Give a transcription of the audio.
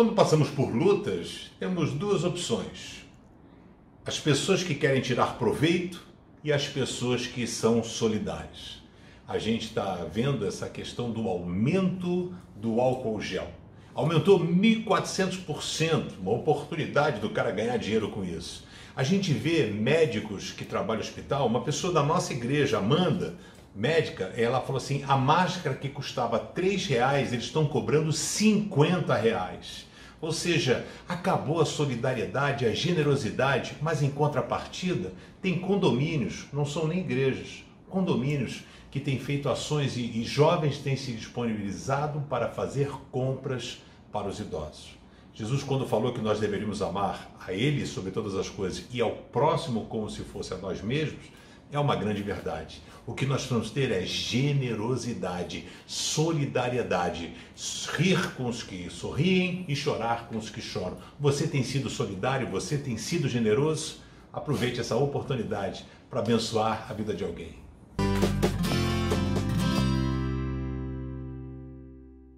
Quando passamos por lutas, temos duas opções: as pessoas que querem tirar proveito e as pessoas que são solidárias. A gente está vendo essa questão do aumento do álcool gel. Aumentou 1.400%, uma oportunidade do cara ganhar dinheiro com isso. A gente vê médicos que trabalham no hospital, uma pessoa da nossa igreja, Amanda, médica, ela falou assim: a máscara que custava 3 reais, eles estão cobrando 50 reais. Ou seja, acabou a solidariedade, a generosidade, mas em contrapartida, tem condomínios, não são nem igrejas, condomínios que têm feito ações e, e jovens têm se disponibilizado para fazer compras para os idosos. Jesus, quando falou que nós deveríamos amar a Ele sobre todas as coisas e ao próximo como se fosse a nós mesmos, é uma grande verdade. O que nós vamos ter é generosidade, solidariedade, rir com os que sorriem e chorar com os que choram. Você tem sido solidário, você tem sido generoso? Aproveite essa oportunidade para abençoar a vida de alguém.